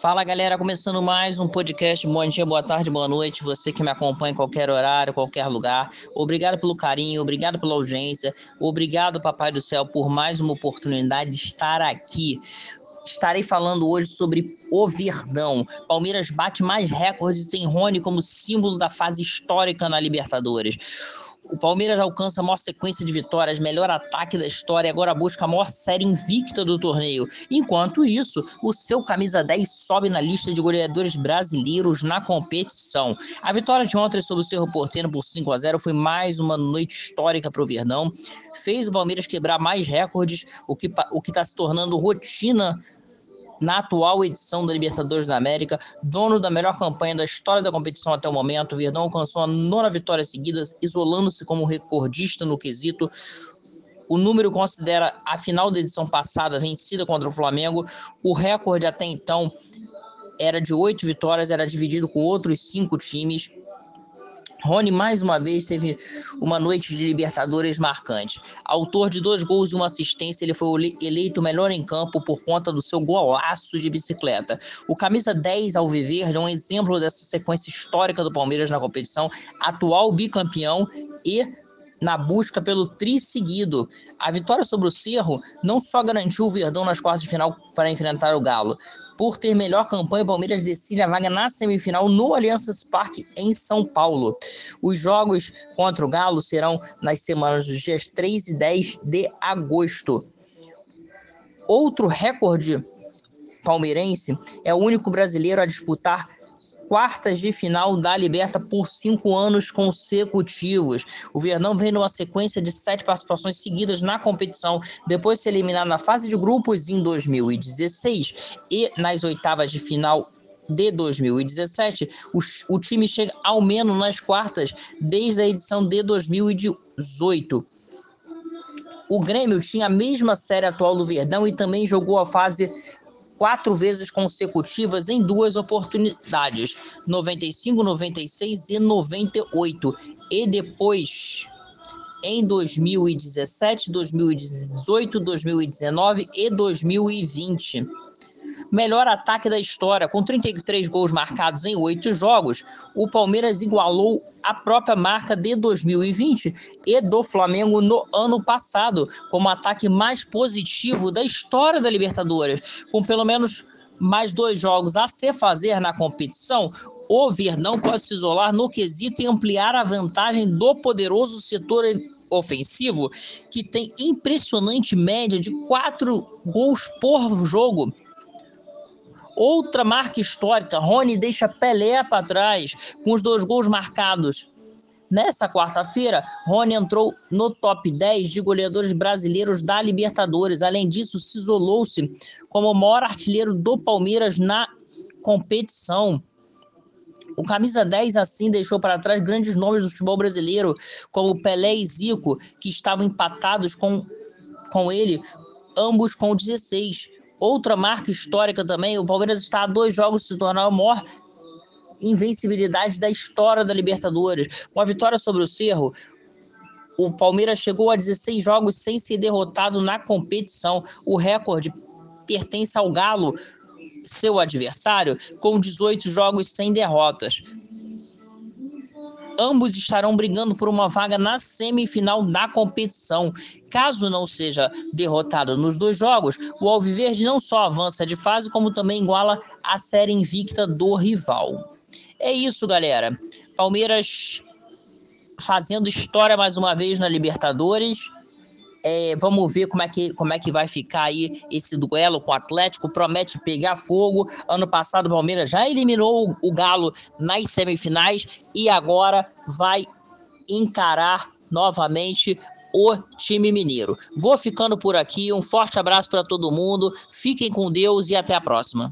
Fala galera, começando mais um podcast. Bom dia, boa tarde, boa noite. Você que me acompanha em qualquer horário, qualquer lugar. Obrigado pelo carinho, obrigado pela audiência. Obrigado, Papai do Céu, por mais uma oportunidade de estar aqui. Estarei falando hoje sobre o Verdão. Palmeiras bate mais recordes em Rony como símbolo da fase histórica na Libertadores. O Palmeiras alcança a maior sequência de vitórias, melhor ataque da história e agora busca a maior série invicta do torneio. Enquanto isso, o seu camisa 10 sobe na lista de goleadores brasileiros na competição. A vitória de ontem sobre o Cerro Porteiro por 5 a 0 foi mais uma noite histórica para o Verdão. Fez o Palmeiras quebrar mais recordes, o que o está se tornando rotina na atual edição da Libertadores da América, dono da melhor campanha da história da competição até o momento, o Verdão alcançou a nona vitória seguida, isolando-se como recordista no quesito. O número considera a final da edição passada vencida contra o Flamengo. O recorde até então era de oito vitórias, era dividido com outros cinco times. Rony mais uma vez teve uma noite de Libertadores marcante. Autor de dois gols e uma assistência, ele foi eleito melhor em campo por conta do seu golaço de bicicleta. O camisa 10 Alviverde é um exemplo dessa sequência histórica do Palmeiras na competição, atual bicampeão e na busca pelo tri seguido. A vitória sobre o Cerro não só garantiu o Verdão nas quartas de final para enfrentar o Galo, por ter melhor campanha, o Palmeiras decide a vaga na semifinal no Alliances Parque, em São Paulo. Os jogos contra o Galo serão nas semanas dos dias 3 e 10 de agosto. Outro recorde palmeirense é o único brasileiro a disputar quartas de final da Liberta por cinco anos consecutivos. O Verdão vem numa sequência de sete participações seguidas na competição, depois de ser eliminado na fase de grupos em 2016 e nas oitavas de final de 2017, o, o time chega ao menos nas quartas desde a edição de 2018. O Grêmio tinha a mesma série atual do Verdão e também jogou a fase quatro vezes consecutivas em duas oportunidades, 95, 96 e 98, e depois em 2017, 2018, 2019 e 2020 melhor ataque da história, com 33 gols marcados em oito jogos. O Palmeiras igualou a própria marca de 2020 e do Flamengo no ano passado, como ataque mais positivo da história da Libertadores, com pelo menos mais dois jogos a se fazer na competição, o Verdão pode se isolar no quesito e ampliar a vantagem do poderoso setor ofensivo, que tem impressionante média de quatro gols por jogo. Outra marca histórica, Rony deixa Pelé para trás, com os dois gols marcados. Nessa quarta-feira, Rony entrou no top 10 de goleadores brasileiros da Libertadores. Além disso, se isolou-se como o maior artilheiro do Palmeiras na competição. O camisa 10 assim deixou para trás grandes nomes do futebol brasileiro, como Pelé e Zico, que estavam empatados com, com ele, ambos com 16. Outra marca histórica também, o Palmeiras está a dois jogos de se tornar o maior invencibilidade da história da Libertadores. Com a vitória sobre o Cerro, o Palmeiras chegou a 16 jogos sem ser derrotado na competição. O recorde pertence ao Galo, seu adversário, com 18 jogos sem derrotas ambos estarão brigando por uma vaga na semifinal da competição. Caso não seja derrotado nos dois jogos, o Alviverde não só avança de fase, como também iguala a série invicta do rival. É isso, galera. Palmeiras fazendo história mais uma vez na Libertadores. É, vamos ver como é, que, como é que vai ficar aí esse duelo com o Atlético. Promete pegar fogo. Ano passado o Palmeiras já eliminou o, Galo nas semifinais e agora vai encarar novamente o time mineiro. Vou ficando por aqui. Um forte abraço para todo mundo. Fiquem com Deus e até a próxima.